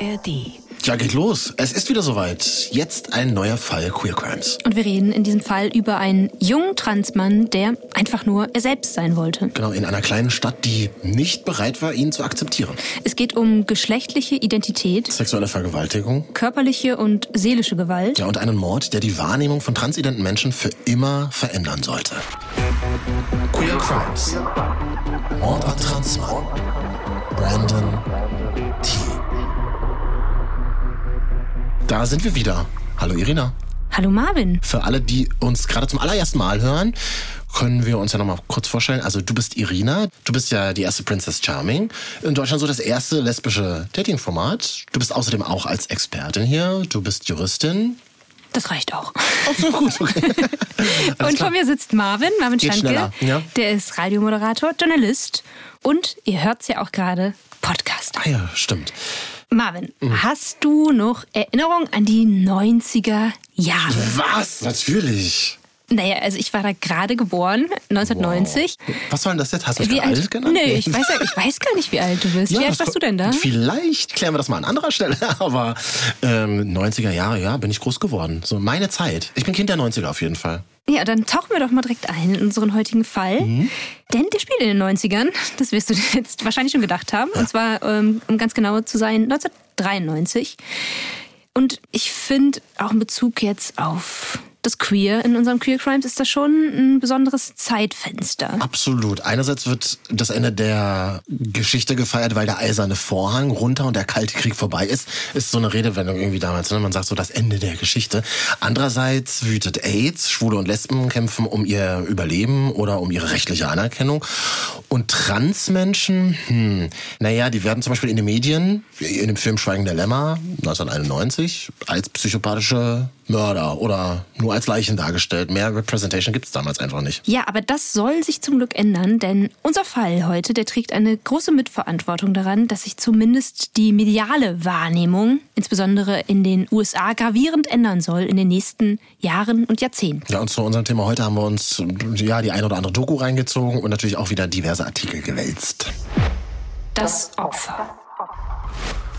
ARD. Ja, geht los. Es ist wieder soweit. Jetzt ein neuer Fall Queer Crimes. Und wir reden in diesem Fall über einen jungen Transmann, der einfach nur er selbst sein wollte. Genau, in einer kleinen Stadt, die nicht bereit war, ihn zu akzeptieren. Es geht um geschlechtliche Identität, Sexuelle Vergewaltigung. körperliche und seelische Gewalt. Ja, und einen Mord, der die Wahrnehmung von transidenten Menschen für immer verändern sollte. Queer Crimes. Mord an Transmann. Brandon T. Da sind wir wieder. Hallo Irina. Hallo Marvin. Für alle, die uns gerade zum allerersten Mal hören, können wir uns ja nochmal kurz vorstellen. Also du bist Irina, du bist ja die erste Princess Charming. In Deutschland so das erste lesbische Dating-Format. Du bist außerdem auch als Expertin hier. Du bist Juristin. Das reicht auch. So, gut, okay. Und klar. vor mir sitzt Marvin, Marvin Geht schneller, ja. Der ist Radiomoderator, Journalist und ihr hört's ja auch gerade, Podcaster. Ah ja, stimmt. Marvin, Mhm. hast du noch Erinnerung an die 90er Jahre? Was? Natürlich. Naja, also ich war da gerade geboren, 1990. Was soll denn das jetzt? Hast du mich Wie alt alt? genannt? Nö, ich weiß, ja- ich weiß gar nicht, wie alt du bist. wie alt warst du denn da? Vielleicht klären wir das mal an anderer Stelle, aber ähm, 90er Jahre, ja, bin ich groß geworden. So meine Zeit. Ich bin Kind der 90er auf jeden Fall. Ja, dann tauchen wir doch mal direkt ein in unseren heutigen Fall. Mhm. Denn der spielt in den 90ern. Das wirst du dir jetzt wahrscheinlich schon gedacht haben. Und zwar, ähm, um ganz genau zu sein, 1993. Und ich finde, auch in Bezug jetzt auf das Queer in unserem Queer Crimes ist das schon ein besonderes Zeitfenster. Absolut. Einerseits wird das Ende der Geschichte gefeiert, weil der eiserne Vorhang runter und der kalte Krieg vorbei ist. Ist so eine Redewendung irgendwie damals. Ne? Man sagt so das Ende der Geschichte. Andererseits wütet AIDS. Schwule und Lesben kämpfen um ihr Überleben oder um ihre rechtliche Anerkennung. Und Transmenschen, hm, naja, die werden zum Beispiel in den Medien, in dem Film Schweigen der Lämmer 1991, als psychopathische Mörder oder nur als Leichen dargestellt. Mehr Representation gibt es damals einfach nicht. Ja, aber das soll sich zum Glück ändern, denn unser Fall heute, der trägt eine große Mitverantwortung daran, dass sich zumindest die mediale Wahrnehmung, insbesondere in den USA, gravierend ändern soll in den nächsten Jahren und Jahrzehnten. Ja, und zu unserem Thema heute haben wir uns ja die ein oder andere Doku reingezogen und natürlich auch wieder diverse Artikel gewälzt. Das Opfer.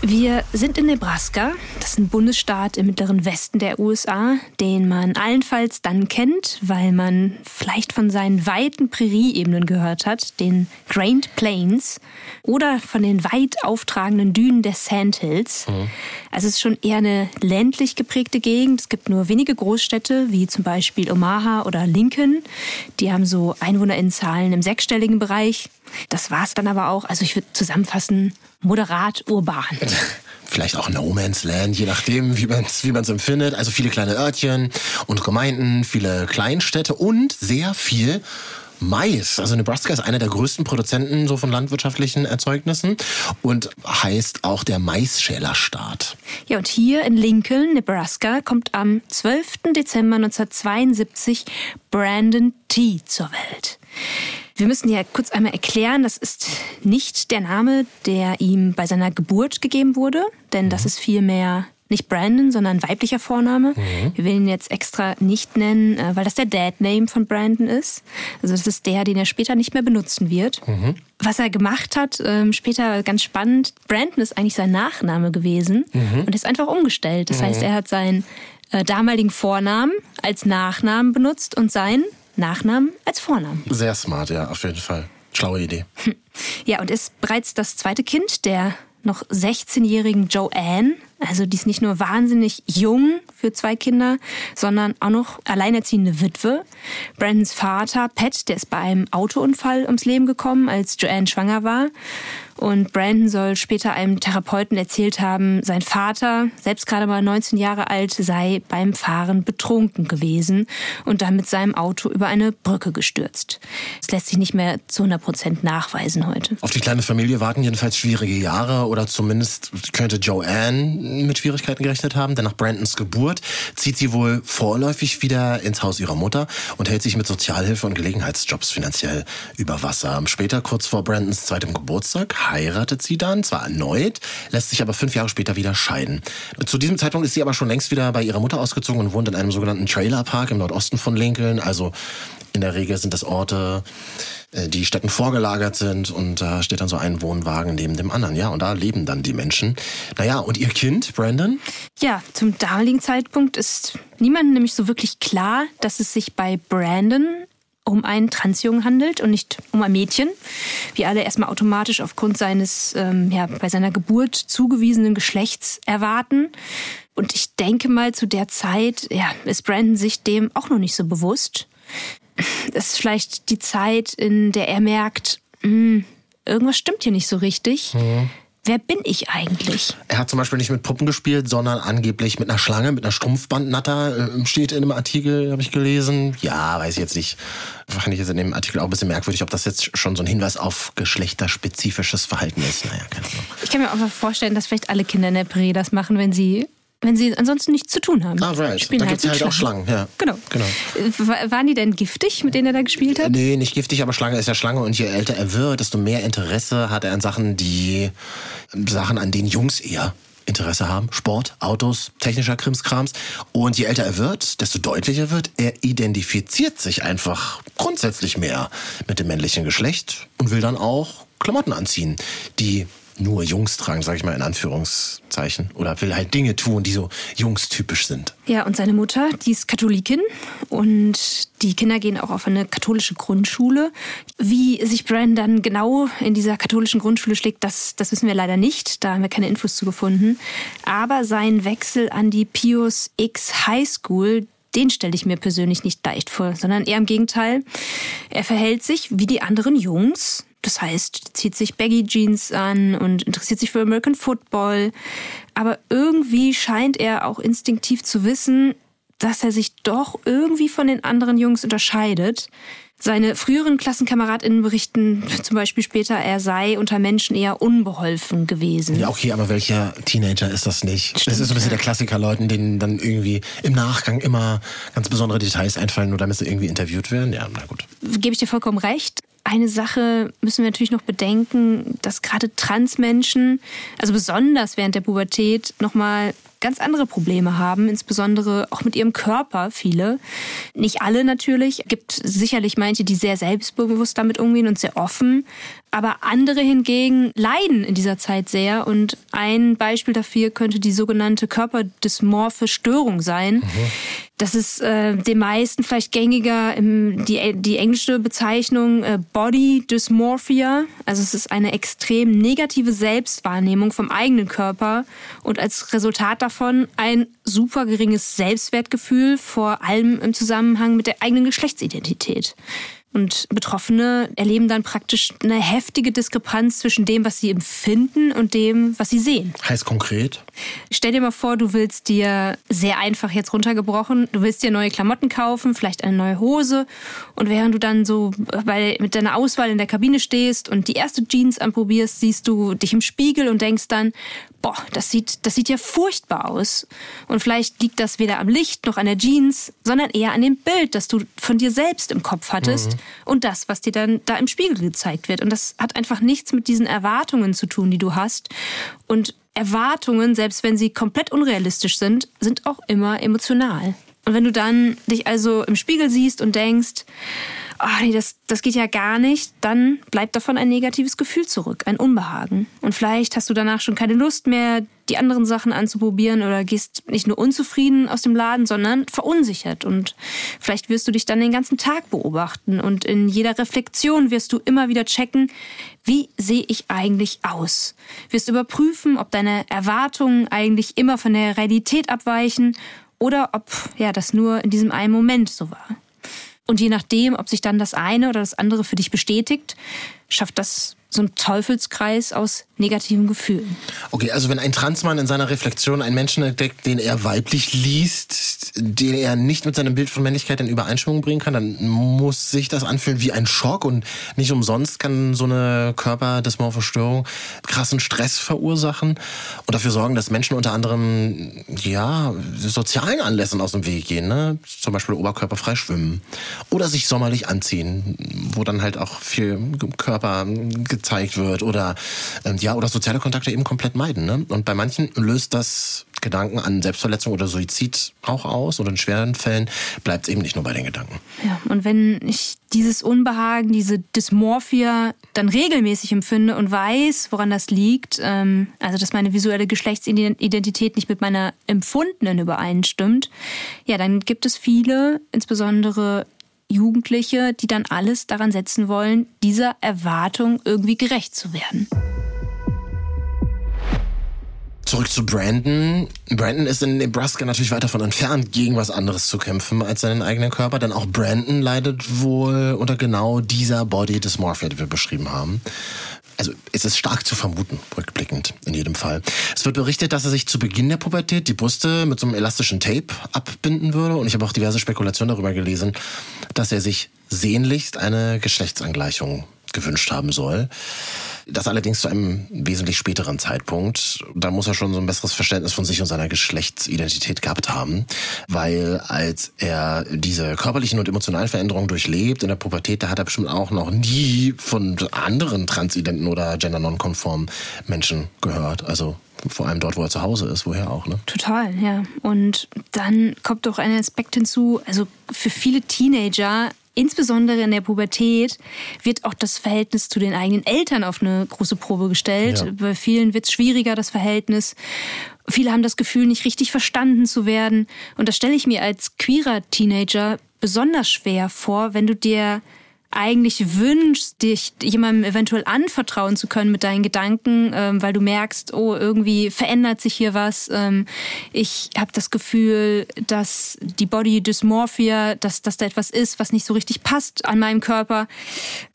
Wir sind in Nebraska. Das ist ein Bundesstaat im mittleren Westen der USA, den man allenfalls dann kennt, weil man vielleicht von seinen weiten Prärieebenen gehört hat, den Grand Plains, oder von den weit auftragenden Dünen der Sandhills. Also es ist schon eher eine ländlich geprägte Gegend. Es gibt nur wenige Großstädte, wie zum Beispiel Omaha oder Lincoln. Die haben so EinwohnerInnenzahlen im sechsstelligen Bereich. Das war es dann aber auch. Also ich würde zusammenfassen, moderat urban. Vielleicht auch No Man's Land, je nachdem, wie man es wie empfindet. Also viele kleine Örtchen und Gemeinden, viele Kleinstädte und sehr viel Mais. Also Nebraska ist einer der größten Produzenten so von landwirtschaftlichen Erzeugnissen und heißt auch der Maisschälerstaat. Ja, und hier in Lincoln, Nebraska, kommt am 12. Dezember 1972 Brandon T. zur Welt. Wir müssen ja kurz einmal erklären, das ist nicht der Name, der ihm bei seiner Geburt gegeben wurde, denn das ist vielmehr nicht Brandon, sondern ein weiblicher Vorname. Wir will ihn jetzt extra nicht nennen, äh, weil das der Dad-Name von Brandon ist. Also das ist der, den er später nicht mehr benutzen wird. Was er gemacht hat, ähm, später ganz spannend, Brandon ist eigentlich sein Nachname gewesen und ist einfach umgestellt. Das heißt, er hat seinen äh, damaligen Vornamen als Nachnamen benutzt und seinen Nachnamen als Vornamen. Sehr smart, ja, auf jeden Fall. Schlaue Idee. Ja, und ist bereits das zweite Kind der noch 16-jährigen Joanne. Also die ist nicht nur wahnsinnig jung für zwei Kinder, sondern auch noch alleinerziehende Witwe. Brandons Vater, Pat, der ist bei einem Autounfall ums Leben gekommen, als Joanne schwanger war. Und Brandon soll später einem Therapeuten erzählt haben, sein Vater, selbst gerade mal 19 Jahre alt, sei beim Fahren betrunken gewesen und dann mit seinem Auto über eine Brücke gestürzt. Das lässt sich nicht mehr zu 100 Prozent nachweisen heute. Auf die kleine Familie warten jedenfalls schwierige Jahre oder zumindest könnte Joanne mit Schwierigkeiten gerechnet haben, denn nach Brandons Geburt zieht sie wohl vorläufig wieder ins Haus ihrer Mutter und hält sich mit Sozialhilfe und Gelegenheitsjobs finanziell über Wasser. Später, kurz vor Brandons zweitem Geburtstag, heiratet sie dann, zwar erneut, lässt sich aber fünf Jahre später wieder scheiden. Zu diesem Zeitpunkt ist sie aber schon längst wieder bei ihrer Mutter ausgezogen und wohnt in einem sogenannten Trailerpark im Nordosten von Lincoln. Also in der Regel sind das Orte, äh, die Städten vorgelagert sind und da steht dann so ein Wohnwagen neben dem anderen, ja, und da leben dann die Menschen. Naja, und ihr Kind, Brandon? Ja, zum damaligen Zeitpunkt ist niemandem nämlich so wirklich klar, dass es sich bei Brandon um einen Transjungen handelt und nicht um ein Mädchen, wie alle erstmal automatisch aufgrund seines ähm, ja, bei seiner Geburt zugewiesenen Geschlechts erwarten. Und ich denke mal, zu der Zeit ja, ist Brandon sich dem auch noch nicht so bewusst. Das ist vielleicht die Zeit, in der er merkt, mh, hm, irgendwas stimmt hier nicht so richtig. Mhm. Wer bin ich eigentlich? Er hat zum Beispiel nicht mit Puppen gespielt, sondern angeblich mit einer Schlange, mit einer Strumpfbandnatter. Äh, steht in einem Artikel, habe ich gelesen. Ja, weiß ich jetzt nicht. Fand ich jetzt in dem Artikel auch ein bisschen merkwürdig, ob das jetzt schon so ein Hinweis auf geschlechterspezifisches Verhalten ist. Naja, keine Ahnung. Ich kann mir auch vorstellen, dass vielleicht alle Kinder in der Prä das machen, wenn sie wenn sie ansonsten nichts zu tun haben. Ah, right. Spielen da halt gibt es halt auch Schlangen. Ja. Genau. genau. Waren die denn giftig, mit denen er da gespielt hat? Nee, nicht giftig, aber Schlange ist ja Schlange. Und je älter er wird, desto mehr Interesse hat er an Sachen, die Sachen, an denen Jungs eher Interesse haben. Sport, Autos, technischer Krimskrams. Und je älter er wird, desto deutlicher wird, er identifiziert sich einfach grundsätzlich mehr mit dem männlichen Geschlecht und will dann auch Klamotten anziehen, die nur Jungs tragen, sage ich mal in Anführungszeichen. Oder will halt Dinge tun, die so jungstypisch sind. Ja, und seine Mutter, die ist Katholikin und die Kinder gehen auch auf eine katholische Grundschule. Wie sich Brian dann genau in dieser katholischen Grundschule schlägt, das, das wissen wir leider nicht. Da haben wir keine Infos zu gefunden. Aber sein Wechsel an die Pius X High School, den stelle ich mir persönlich nicht leicht vor, sondern eher im Gegenteil. Er verhält sich wie die anderen Jungs, das heißt, zieht sich Baggy Jeans an und interessiert sich für American Football. Aber irgendwie scheint er auch instinktiv zu wissen, dass er sich doch irgendwie von den anderen Jungs unterscheidet. Seine früheren KlassenkameradInnen berichten zum Beispiel später, er sei unter Menschen eher unbeholfen gewesen. Ja, okay, aber welcher Teenager ist das nicht? Stimmt, das ist so ein bisschen der Klassiker, Leuten, denen dann irgendwie im Nachgang immer ganz besondere Details einfallen, nur damit sie irgendwie interviewt werden. Ja, na gut. Gebe ich dir vollkommen recht. Eine Sache müssen wir natürlich noch bedenken, dass gerade Transmenschen, also besonders während der Pubertät, nochmal ganz andere Probleme haben, insbesondere auch mit ihrem Körper, viele. Nicht alle natürlich, gibt sicherlich manche, die sehr selbstbewusst damit umgehen und sehr offen, aber andere hingegen leiden in dieser Zeit sehr und ein Beispiel dafür könnte die sogenannte körperdysmorphe Störung sein. Mhm. Das ist äh, den meisten vielleicht gängiger im, die, die englische Bezeichnung äh, Body Dysmorphia. Also es ist eine extrem negative Selbstwahrnehmung vom eigenen Körper und als Resultat davon ein super geringes Selbstwertgefühl, vor allem im Zusammenhang mit der eigenen Geschlechtsidentität. Und Betroffene erleben dann praktisch eine heftige Diskrepanz zwischen dem, was sie empfinden und dem, was sie sehen. Heißt konkret? Stell dir mal vor, du willst dir sehr einfach jetzt runtergebrochen, du willst dir neue Klamotten kaufen, vielleicht eine neue Hose. Und während du dann so bei, mit deiner Auswahl in der Kabine stehst und die erste Jeans anprobierst, siehst du dich im Spiegel und denkst dann, boah, das sieht, das sieht ja furchtbar aus. Und vielleicht liegt das weder am Licht noch an der Jeans, sondern eher an dem Bild, das du von dir selbst im Kopf hattest mhm. und das, was dir dann da im Spiegel gezeigt wird. Und das hat einfach nichts mit diesen Erwartungen zu tun, die du hast. Und Erwartungen, selbst wenn sie komplett unrealistisch sind, sind auch immer emotional. Und wenn du dann dich also im Spiegel siehst und denkst, oh nee, das, das geht ja gar nicht, dann bleibt davon ein negatives Gefühl zurück, ein Unbehagen. Und vielleicht hast du danach schon keine Lust mehr, die anderen Sachen anzuprobieren oder gehst nicht nur unzufrieden aus dem Laden, sondern verunsichert. Und vielleicht wirst du dich dann den ganzen Tag beobachten und in jeder Reflexion wirst du immer wieder checken, wie sehe ich eigentlich aus? Wirst überprüfen, ob deine Erwartungen eigentlich immer von der Realität abweichen oder ob ja das nur in diesem einen Moment so war. Und je nachdem, ob sich dann das eine oder das andere für dich bestätigt, schafft das so ein Teufelskreis aus negativen Gefühlen. Okay, also wenn ein Transmann in seiner Reflexion einen Menschen entdeckt, den er weiblich liest, den er nicht mit seinem Bild von Männlichkeit in Übereinstimmung bringen kann, dann muss sich das anfühlen wie ein Schock und nicht umsonst kann so eine Körperdysmorphe Störung krassen Stress verursachen und dafür sorgen, dass Menschen unter anderem ja sozialen Anlässen aus dem Weg gehen, ne? zum Beispiel oberkörperfrei schwimmen oder sich sommerlich anziehen, wo dann halt auch viel Körper gezeigt wird oder ähm, ja oder soziale Kontakte eben komplett meiden. Ne? Und bei manchen löst das Gedanken an Selbstverletzung oder Suizid auch aus oder in schweren Fällen bleibt es eben nicht nur bei den Gedanken. Ja, und wenn ich dieses Unbehagen, diese Dysmorphia dann regelmäßig empfinde und weiß, woran das liegt, ähm, also dass meine visuelle Geschlechtsidentität nicht mit meiner empfundenen übereinstimmt, ja, dann gibt es viele, insbesondere Jugendliche, die dann alles daran setzen wollen, dieser Erwartung irgendwie gerecht zu werden. Zurück zu Brandon. Brandon ist in Nebraska natürlich weit davon entfernt, gegen was anderes zu kämpfen als seinen eigenen Körper, denn auch Brandon leidet wohl unter genau dieser Body Dysmorphia, die wir beschrieben haben. Also es ist stark zu vermuten, rückblickend in jedem Fall. Es wird berichtet, dass er sich zu Beginn der Pubertät die Brüste mit so einem elastischen Tape abbinden würde. Und ich habe auch diverse Spekulationen darüber gelesen, dass er sich sehnlichst eine Geschlechtsangleichung gewünscht haben soll. Das allerdings zu einem wesentlich späteren Zeitpunkt. Da muss er schon so ein besseres Verständnis von sich und seiner Geschlechtsidentität gehabt haben, weil als er diese körperlichen und emotionalen Veränderungen durchlebt in der Pubertät, da hat er bestimmt auch noch nie von anderen transidenten oder gender-nonkonformen Menschen gehört. Also vor allem dort, wo er zu Hause ist, woher auch, ne? Total, ja. Und dann kommt doch ein Aspekt hinzu, also für viele Teenager insbesondere in der Pubertät wird auch das Verhältnis zu den eigenen Eltern auf eine große Probe gestellt. Ja. Bei vielen wird es schwieriger, das Verhältnis. Viele haben das Gefühl, nicht richtig verstanden zu werden. Und das stelle ich mir als queerer Teenager besonders schwer vor, wenn du dir eigentlich wünschst, dich jemandem eventuell anvertrauen zu können mit deinen Gedanken, ähm, weil du merkst, oh, irgendwie verändert sich hier was. Ähm, ich habe das Gefühl, dass die Body Dysmorphia, dass, dass da etwas ist, was nicht so richtig passt an meinem Körper.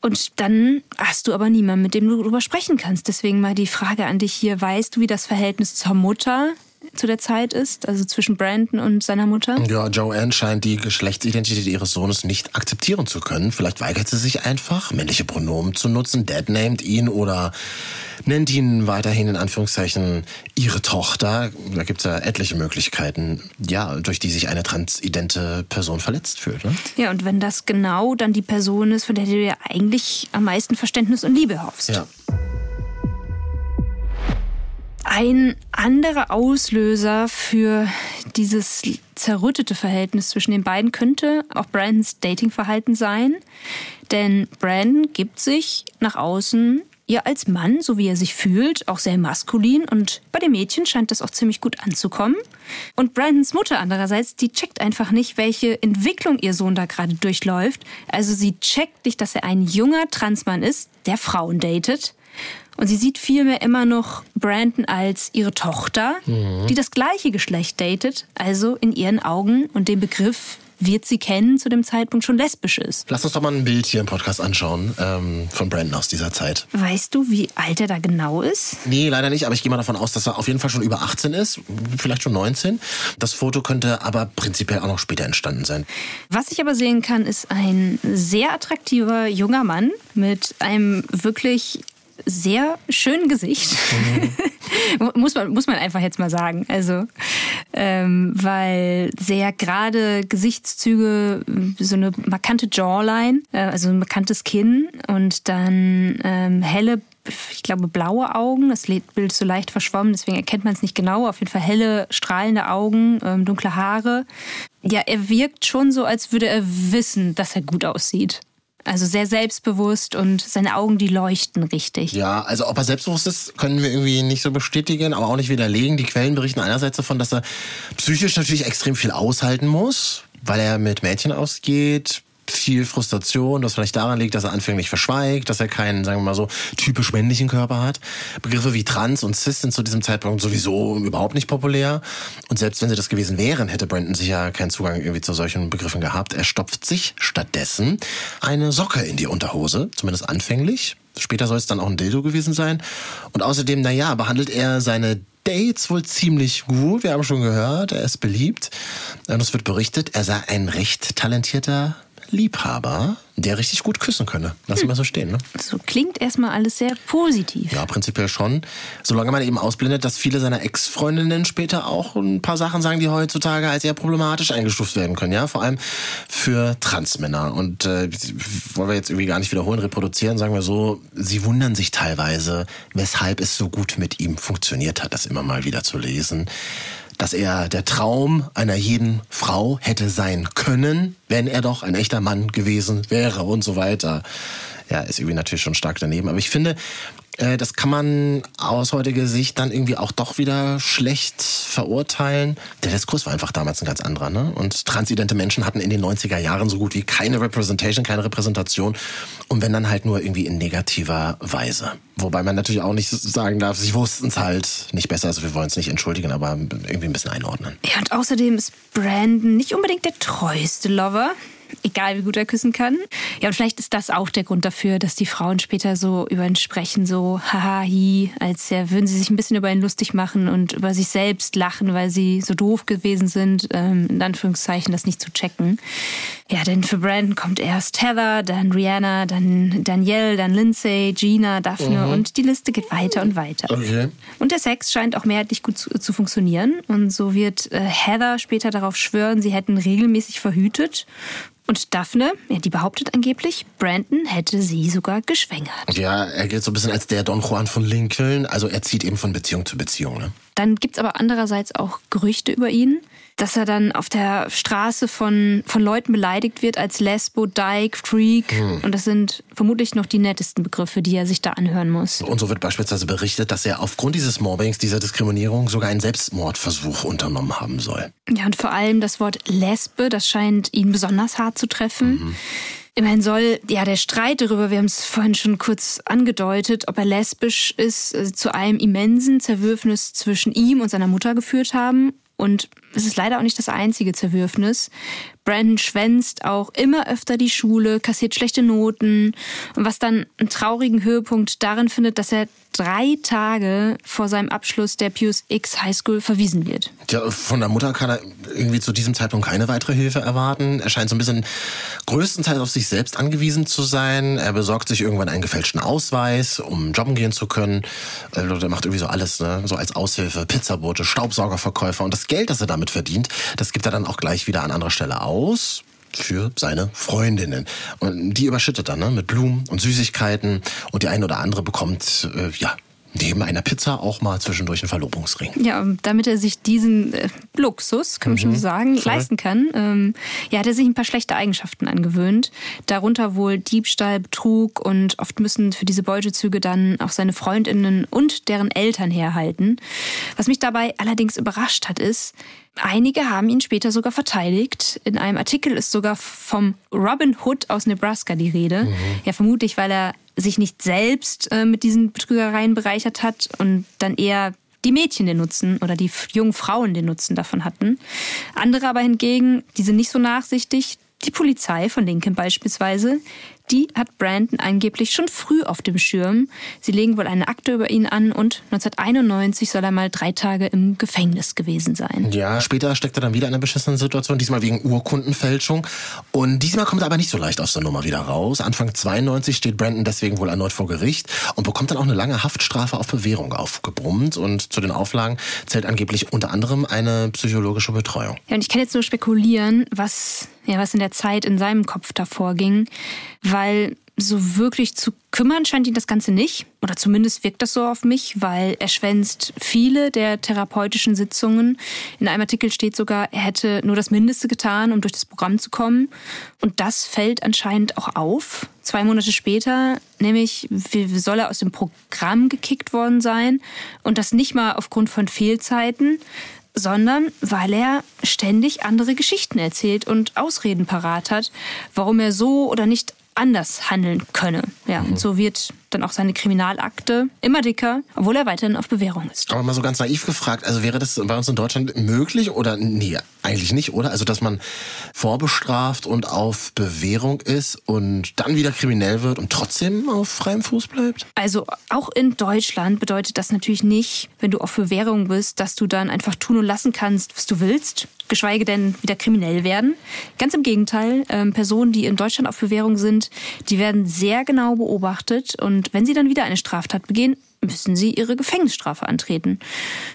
Und dann hast du aber niemanden, mit dem du darüber sprechen kannst. Deswegen mal die Frage an dich hier, weißt du, wie das Verhältnis zur Mutter zu der Zeit ist, also zwischen Brandon und seiner Mutter? Ja, Joanne scheint die Geschlechtsidentität ihres Sohnes nicht akzeptieren zu können. Vielleicht weigert sie sich einfach, männliche Pronomen zu nutzen, deadnamed ihn oder nennt ihn weiterhin in Anführungszeichen ihre Tochter. Da gibt es ja etliche Möglichkeiten, ja, durch die sich eine transidente Person verletzt fühlt. Ne? Ja, und wenn das genau dann die Person ist, von der du ja eigentlich am meisten Verständnis und Liebe hoffst. Ja. Ein anderer Auslöser für dieses zerrüttete Verhältnis zwischen den beiden könnte auch Brandons Datingverhalten sein. Denn Brandon gibt sich nach außen ja als Mann, so wie er sich fühlt, auch sehr maskulin und bei den Mädchen scheint das auch ziemlich gut anzukommen. Und Brandons Mutter andererseits, die checkt einfach nicht, welche Entwicklung ihr Sohn da gerade durchläuft. Also sie checkt nicht, dass er ein junger Transmann ist, der Frauen datet. Und sie sieht vielmehr immer noch Brandon als ihre Tochter, mhm. die das gleiche Geschlecht datet, also in ihren Augen und den Begriff wird sie kennen, zu dem Zeitpunkt schon lesbisch ist. Lass uns doch mal ein Bild hier im Podcast anschauen ähm, von Brandon aus dieser Zeit. Weißt du, wie alt er da genau ist? Nee, leider nicht, aber ich gehe mal davon aus, dass er auf jeden Fall schon über 18 ist, vielleicht schon 19. Das Foto könnte aber prinzipiell auch noch später entstanden sein. Was ich aber sehen kann, ist ein sehr attraktiver junger Mann mit einem wirklich sehr schönen Gesicht. Mhm. muss, man, muss man einfach jetzt mal sagen. Also, ähm, weil sehr gerade Gesichtszüge, so eine markante Jawline, äh, also ein markantes Kinn und dann ähm, helle ich glaube, blaue Augen. Das Bild ist so leicht verschwommen, deswegen erkennt man es nicht genau. Auf jeden Fall helle, strahlende Augen, ähm, dunkle Haare. Ja, er wirkt schon so, als würde er wissen, dass er gut aussieht. Also sehr selbstbewusst und seine Augen, die leuchten richtig. Ja, also ob er selbstbewusst ist, können wir irgendwie nicht so bestätigen, aber auch nicht widerlegen. Die Quellen berichten einerseits davon, dass er psychisch natürlich extrem viel aushalten muss, weil er mit Mädchen ausgeht, viel Frustration, das vielleicht daran liegt, dass er anfänglich verschweigt, dass er keinen, sagen wir mal so, typisch männlichen Körper hat. Begriffe wie Trans und Cis sind zu diesem Zeitpunkt sowieso überhaupt nicht populär. Und selbst wenn sie das gewesen wären, hätte Brandon sicher keinen Zugang irgendwie zu solchen Begriffen gehabt. Er stopft sich stattdessen eine Socke in die Unterhose, zumindest anfänglich. Später soll es dann auch ein Dildo gewesen sein. Und außerdem, naja, behandelt er seine Dates wohl ziemlich gut. Wir haben schon gehört, er ist beliebt. Und es wird berichtet, er sei ein recht talentierter Liebhaber, der richtig gut küssen könne. Lass hm. mal so stehen. Ne? So klingt erstmal alles sehr positiv. Ja, prinzipiell schon. Solange man eben ausblendet, dass viele seiner Ex-Freundinnen später auch ein paar Sachen sagen, die heutzutage als eher problematisch eingestuft werden können. Ja, vor allem für Transmänner. Und äh, wollen wir jetzt irgendwie gar nicht wiederholen, reproduzieren, sagen wir so, sie wundern sich teilweise, weshalb es so gut mit ihm funktioniert hat, das immer mal wieder zu lesen. Dass er der Traum einer jeden Frau hätte sein können, wenn er doch ein echter Mann gewesen wäre und so weiter. Ja, ist irgendwie natürlich schon stark daneben. Aber ich finde, äh, das kann man aus heutiger Sicht dann irgendwie auch doch wieder schlecht verurteilen. Der Diskurs war einfach damals ein ganz anderer. Ne? Und transidente Menschen hatten in den 90er Jahren so gut wie keine Representation, keine Repräsentation. Und wenn dann halt nur irgendwie in negativer Weise. Wobei man natürlich auch nicht sagen darf, sie wussten es halt nicht besser. Also wir wollen es nicht entschuldigen, aber irgendwie ein bisschen einordnen. Ja, und außerdem ist Brandon nicht unbedingt der treueste Lover egal wie gut er küssen kann. Ja, und vielleicht ist das auch der Grund dafür, dass die Frauen später so über ihn sprechen, so haha, hi, als ja, würden sie sich ein bisschen über ihn lustig machen und über sich selbst lachen, weil sie so doof gewesen sind, ähm, in Anführungszeichen das nicht zu checken. Ja, denn für Brandon kommt erst Heather, dann Rihanna, dann Danielle, dann Lindsay, Gina, Daphne mhm. und die Liste geht weiter und weiter. Okay. Und der Sex scheint auch mehrheitlich gut zu, zu funktionieren. Und so wird äh, Heather später darauf schwören, sie hätten regelmäßig verhütet und Daphne, ja, die behauptet angeblich, Brandon hätte sie sogar geschwängert. Ja, er gilt so ein bisschen als der Don Juan von Lincoln. Also er zieht eben von Beziehung zu Beziehung. Ne? Dann gibt's aber andererseits auch Gerüchte über ihn dass er dann auf der Straße von, von Leuten beleidigt wird als Lesbo, Dyke, Freak. Hm. Und das sind vermutlich noch die nettesten Begriffe, die er sich da anhören muss. Und so wird beispielsweise berichtet, dass er aufgrund dieses Mobbings, dieser Diskriminierung sogar einen Selbstmordversuch unternommen haben soll. Ja, und vor allem das Wort Lesbe, das scheint ihn besonders hart zu treffen. Mhm. Immerhin soll ja der Streit darüber, wir haben es vorhin schon kurz angedeutet, ob er lesbisch ist, äh, zu einem immensen Zerwürfnis zwischen ihm und seiner Mutter geführt haben. Und es ist leider auch nicht das einzige Zerwürfnis. Brandon schwänzt auch immer öfter die Schule, kassiert schlechte Noten und was dann einen traurigen Höhepunkt darin findet, dass er drei Tage vor seinem Abschluss der Pius X High School verwiesen wird. Ja, von der Mutter kann er irgendwie zu diesem Zeitpunkt keine weitere Hilfe erwarten. Er scheint so ein bisschen größtenteils auf sich selbst angewiesen zu sein. Er besorgt sich irgendwann einen gefälschten Ausweis, um jobben gehen zu können. Also, er macht irgendwie so alles, ne? so als Aushilfe, Pizzabote, Staubsaugerverkäufer. Und das Geld, das er damit verdient, das gibt er dann auch gleich wieder an anderer Stelle aus für seine Freundinnen. Und die überschüttet er ne, mit Blumen und Süßigkeiten und die eine oder andere bekommt, äh, ja, neben einer Pizza auch mal zwischendurch einen Verlobungsring. Ja, damit er sich diesen äh, Luxus, kann man mhm. schon sagen, Voll. leisten kann, ähm, ja, hat er sich ein paar schlechte Eigenschaften angewöhnt. Darunter wohl Diebstahl, Betrug und oft müssen für diese Beutezüge dann auch seine Freundinnen und deren Eltern herhalten. Was mich dabei allerdings überrascht hat, ist, Einige haben ihn später sogar verteidigt. In einem Artikel ist sogar vom Robin Hood aus Nebraska die Rede. Mhm. Ja, vermutlich, weil er sich nicht selbst äh, mit diesen Betrügereien bereichert hat und dann eher die Mädchen den Nutzen oder die jungen Frauen den Nutzen davon hatten. Andere aber hingegen, die sind nicht so nachsichtig. Die Polizei von Lincoln beispielsweise, die hat Brandon angeblich schon früh auf dem Schirm. Sie legen wohl eine Akte über ihn an und 1991 soll er mal drei Tage im Gefängnis gewesen sein. Ja, später steckt er dann wieder in einer beschissenen Situation, diesmal wegen Urkundenfälschung. Und diesmal kommt er aber nicht so leicht aus der Nummer wieder raus. Anfang 92 steht Brandon deswegen wohl erneut vor Gericht und bekommt dann auch eine lange Haftstrafe auf Bewährung aufgebrummt. Und zu den Auflagen zählt angeblich unter anderem eine psychologische Betreuung. Ja, und ich kann jetzt nur spekulieren, was, ja, was in der Zeit in seinem Kopf davor ging weil so wirklich zu kümmern scheint ihn das Ganze nicht. Oder zumindest wirkt das so auf mich, weil er schwänzt viele der therapeutischen Sitzungen. In einem Artikel steht sogar, er hätte nur das Mindeste getan, um durch das Programm zu kommen. Und das fällt anscheinend auch auf. Zwei Monate später, nämlich soll er aus dem Programm gekickt worden sein. Und das nicht mal aufgrund von Fehlzeiten, sondern weil er ständig andere Geschichten erzählt und Ausreden parat hat, warum er so oder nicht anders handeln könne. Ja, mhm. und so wird dann auch seine Kriminalakte immer dicker, obwohl er weiterhin auf Bewährung ist. Aber mal so ganz naiv gefragt, also wäre das bei uns in Deutschland möglich oder nee, eigentlich nicht, oder? Also dass man vorbestraft und auf Bewährung ist und dann wieder kriminell wird und trotzdem auf freiem Fuß bleibt? Also auch in Deutschland bedeutet das natürlich nicht, wenn du auf Bewährung bist, dass du dann einfach tun und lassen kannst, was du willst geschweige denn wieder kriminell werden. Ganz im Gegenteil, ähm, Personen, die in Deutschland auf Bewährung sind, die werden sehr genau beobachtet und wenn sie dann wieder eine Straftat begehen, müssen sie ihre Gefängnisstrafe antreten.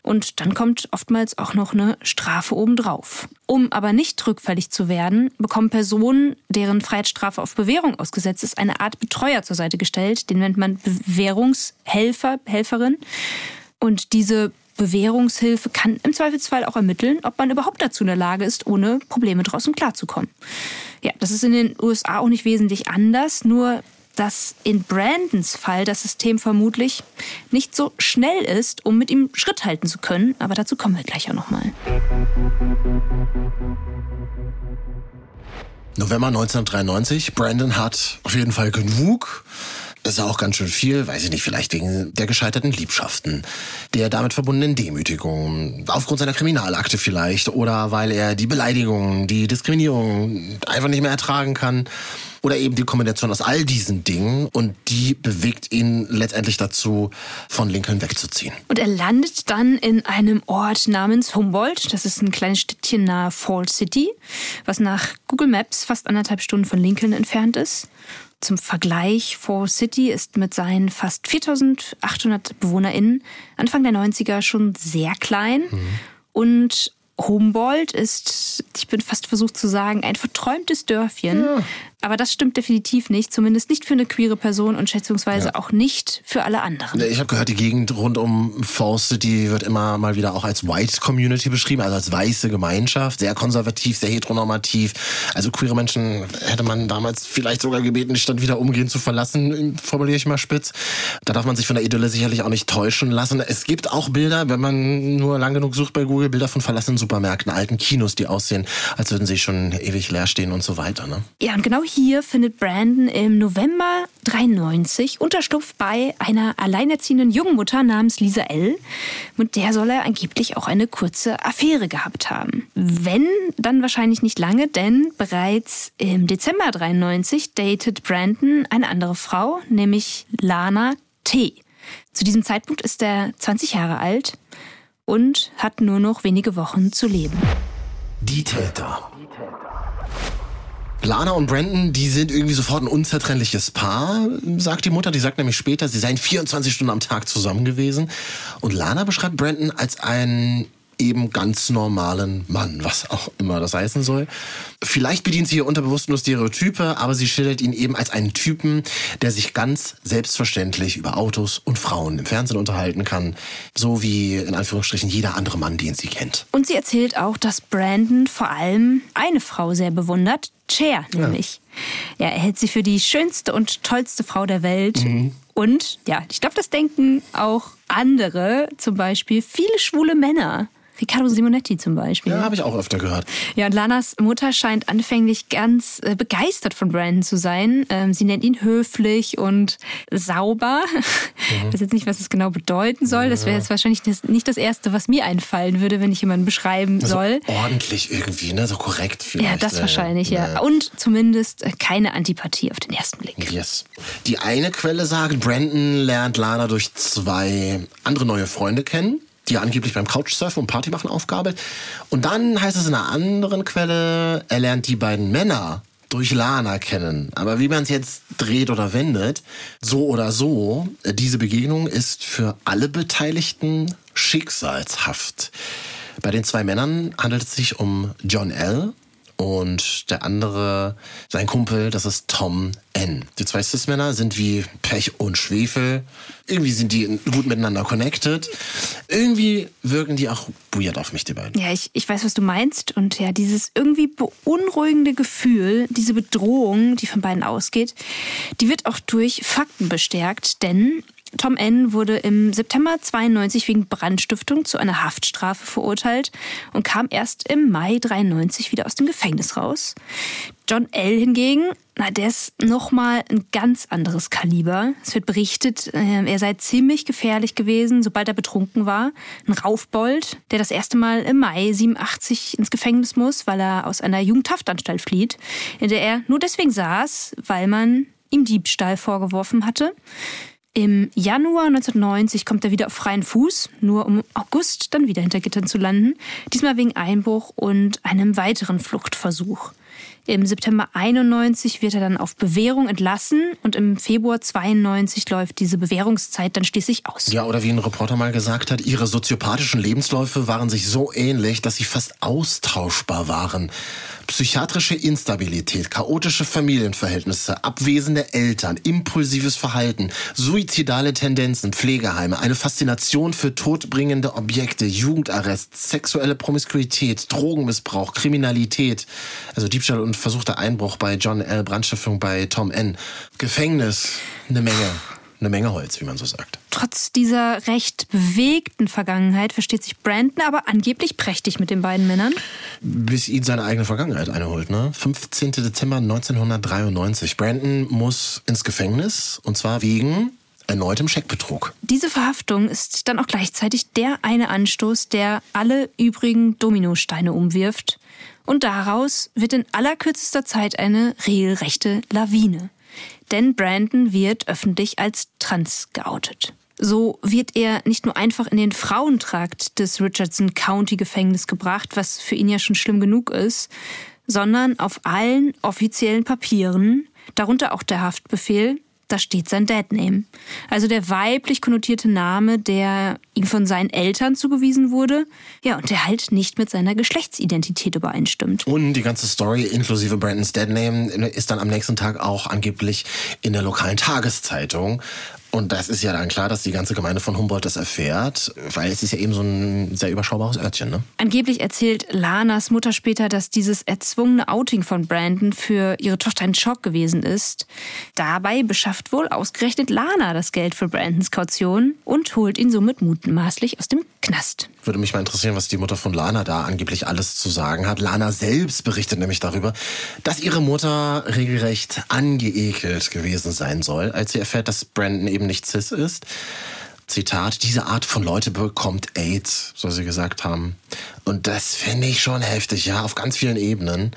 Und dann kommt oftmals auch noch eine Strafe obendrauf. Um aber nicht rückfällig zu werden, bekommen Personen, deren Freiheitsstrafe auf Bewährung ausgesetzt ist, eine Art Betreuer zur Seite gestellt. Den nennt man Bewährungshelfer, Helferin. Und diese Bewährungshilfe kann im Zweifelsfall auch ermitteln, ob man überhaupt dazu in der Lage ist, ohne Probleme draußen klarzukommen. Ja, das ist in den USA auch nicht wesentlich anders, nur dass in Brandons Fall das System vermutlich nicht so schnell ist, um mit ihm Schritt halten zu können. Aber dazu kommen wir gleich auch nochmal. November 1993. Brandon hat auf jeden Fall genug. Das ist auch ganz schön viel, weiß ich nicht, vielleicht wegen der gescheiterten Liebschaften, der damit verbundenen Demütigung, aufgrund seiner Kriminalakte vielleicht oder weil er die Beleidigung, die Diskriminierung einfach nicht mehr ertragen kann oder eben die Kombination aus all diesen Dingen und die bewegt ihn letztendlich dazu, von Lincoln wegzuziehen. Und er landet dann in einem Ort namens Humboldt. Das ist ein kleines Städtchen nahe Fall City, was nach Google Maps fast anderthalb Stunden von Lincoln entfernt ist. Zum Vergleich, Fall City ist mit seinen fast 4800 BewohnerInnen Anfang der 90er schon sehr klein. Mhm. Und Humboldt ist, ich bin fast versucht zu sagen, ein verträumtes Dörfchen. Ja. Aber das stimmt definitiv nicht, zumindest nicht für eine queere Person und schätzungsweise ja. auch nicht für alle anderen. Ich habe gehört, die Gegend rund um Falls City wird immer mal wieder auch als White Community beschrieben, also als weiße Gemeinschaft, sehr konservativ, sehr heteronormativ. Also queere Menschen hätte man damals vielleicht sogar gebeten, die Stadt wieder umgehend zu verlassen, formuliere ich mal spitz. Da darf man sich von der Idylle sicherlich auch nicht täuschen lassen. Es gibt auch Bilder, wenn man nur lang genug sucht bei Google, Bilder von verlassenen Supermärkten, alten Kinos, die aussehen, als würden sie schon ewig leer stehen und so weiter. Ne? Ja, und genau hier findet Brandon im November 93 Unterschlupf bei einer alleinerziehenden Jungmutter namens Lisa L. Mit der soll er angeblich auch eine kurze Affäre gehabt haben. Wenn, dann wahrscheinlich nicht lange, denn bereits im Dezember 93 datet Brandon eine andere Frau, nämlich Lana T. Zu diesem Zeitpunkt ist er 20 Jahre alt und hat nur noch wenige Wochen zu leben. Die Täter. Lana und Brandon, die sind irgendwie sofort ein unzertrennliches Paar, sagt die Mutter. Die sagt nämlich später, sie seien 24 Stunden am Tag zusammen gewesen. Und Lana beschreibt Brandon als einen eben ganz normalen Mann, was auch immer das heißen soll. Vielleicht bedient sie hier unterbewusst nur Stereotype, aber sie schildert ihn eben als einen Typen, der sich ganz selbstverständlich über Autos und Frauen im Fernsehen unterhalten kann, so wie in Anführungsstrichen jeder andere Mann, den sie kennt. Und sie erzählt auch, dass Brandon vor allem eine Frau sehr bewundert, Cher nämlich. Ja. ja, er hält sie für die schönste und tollste Frau der Welt. Mhm. Und ja, ich glaube, das denken auch andere, zum Beispiel viele schwule Männer. Riccardo Simonetti zum Beispiel. Ja, habe ich auch öfter gehört. Ja, und Lanas Mutter scheint anfänglich ganz äh, begeistert von Brandon zu sein. Ähm, sie nennt ihn höflich und sauber. Mhm. Ich weiß jetzt nicht, was es genau bedeuten soll. Das wäre jetzt wahrscheinlich das, nicht das Erste, was mir einfallen würde, wenn ich jemanden beschreiben also soll. Ordentlich irgendwie, ne? So korrekt vielleicht. Ja, das wahrscheinlich, ja. Und zumindest äh, keine Antipathie auf den ersten Blick. Yes. Die eine Quelle sagt, Brandon lernt Lana durch zwei andere neue Freunde kennen die angeblich beim Couchsurfen und Partymachen aufgabelt. Und dann heißt es in einer anderen Quelle, er lernt die beiden Männer durch Lana kennen. Aber wie man es jetzt dreht oder wendet, so oder so, diese Begegnung ist für alle Beteiligten schicksalshaft. Bei den zwei Männern handelt es sich um John L., und der andere, sein Kumpel, das ist Tom N. Die zwei Cis-Männer sind wie Pech und Schwefel. Irgendwie sind die gut miteinander connected. Irgendwie wirken die auch weird auf mich, die beiden. Ja, ich, ich weiß, was du meinst. Und ja, dieses irgendwie beunruhigende Gefühl, diese Bedrohung, die von beiden ausgeht, die wird auch durch Fakten bestärkt. Denn Tom N. wurde im September 92 wegen Brandstiftung zu einer Haftstrafe verurteilt und kam erst im Mai 93 wieder aus dem Gefängnis raus. John L. hingegen, na, der ist nochmal ein ganz anderes Kaliber. Es wird berichtet, äh, er sei ziemlich gefährlich gewesen, sobald er betrunken war. Ein Raufbold, der das erste Mal im Mai 87 ins Gefängnis muss, weil er aus einer Jugendhaftanstalt flieht, in der er nur deswegen saß, weil man ihm Diebstahl vorgeworfen hatte. Im Januar 1990 kommt er wieder auf freien Fuß, nur um August dann wieder hinter Gittern zu landen, diesmal wegen Einbruch und einem weiteren Fluchtversuch. Im September 91 wird er dann auf Bewährung entlassen und im Februar 92 läuft diese Bewährungszeit dann schließlich aus. Ja, oder wie ein Reporter mal gesagt hat, ihre soziopathischen Lebensläufe waren sich so ähnlich, dass sie fast austauschbar waren. Psychiatrische Instabilität, chaotische Familienverhältnisse, abwesende Eltern, impulsives Verhalten, suizidale Tendenzen, Pflegeheime, eine Faszination für todbringende Objekte, Jugendarrest, sexuelle Promiskuität, Drogenmissbrauch, Kriminalität, also Diebstahl und versuchter Einbruch bei John L., Brandstiftung bei Tom N., Gefängnis, eine Menge eine Menge Holz, wie man so sagt. Trotz dieser recht bewegten Vergangenheit versteht sich Brandon aber angeblich prächtig mit den beiden Männern. Bis ihn seine eigene Vergangenheit einholt, ne? 15. Dezember 1993. Brandon muss ins Gefängnis und zwar wegen erneutem Scheckbetrug. Diese Verhaftung ist dann auch gleichzeitig der eine Anstoß, der alle übrigen Dominosteine umwirft. Und daraus wird in allerkürzester Zeit eine regelrechte Lawine denn Brandon wird öffentlich als trans geoutet. So wird er nicht nur einfach in den Frauentrakt des Richardson County Gefängnis gebracht, was für ihn ja schon schlimm genug ist, sondern auf allen offiziellen Papieren, darunter auch der Haftbefehl, da steht sein Dad-Name. Also der weiblich konnotierte Name, der ihm von seinen Eltern zugewiesen wurde. Ja, und der halt nicht mit seiner Geschlechtsidentität übereinstimmt. Und die ganze Story inklusive Brandons Dad-Name ist dann am nächsten Tag auch angeblich in der lokalen Tageszeitung und das ist ja dann klar, dass die ganze Gemeinde von Humboldt das erfährt, weil es ist ja eben so ein sehr überschaubares Örtchen. Ne? Angeblich erzählt Lanas Mutter später, dass dieses erzwungene Outing von Brandon für ihre Tochter ein Schock gewesen ist. Dabei beschafft wohl ausgerechnet Lana das Geld für Brandons Kaution und holt ihn somit mutmaßlich aus dem Knast. Würde mich mal interessieren, was die Mutter von Lana da angeblich alles zu sagen hat. Lana selbst berichtet nämlich darüber, dass ihre Mutter regelrecht angeekelt gewesen sein soll, als sie erfährt, dass Brandon eben nicht cis ist. Zitat, diese Art von Leute bekommt AIDS, soll sie gesagt haben. Und das finde ich schon heftig, ja, auf ganz vielen Ebenen.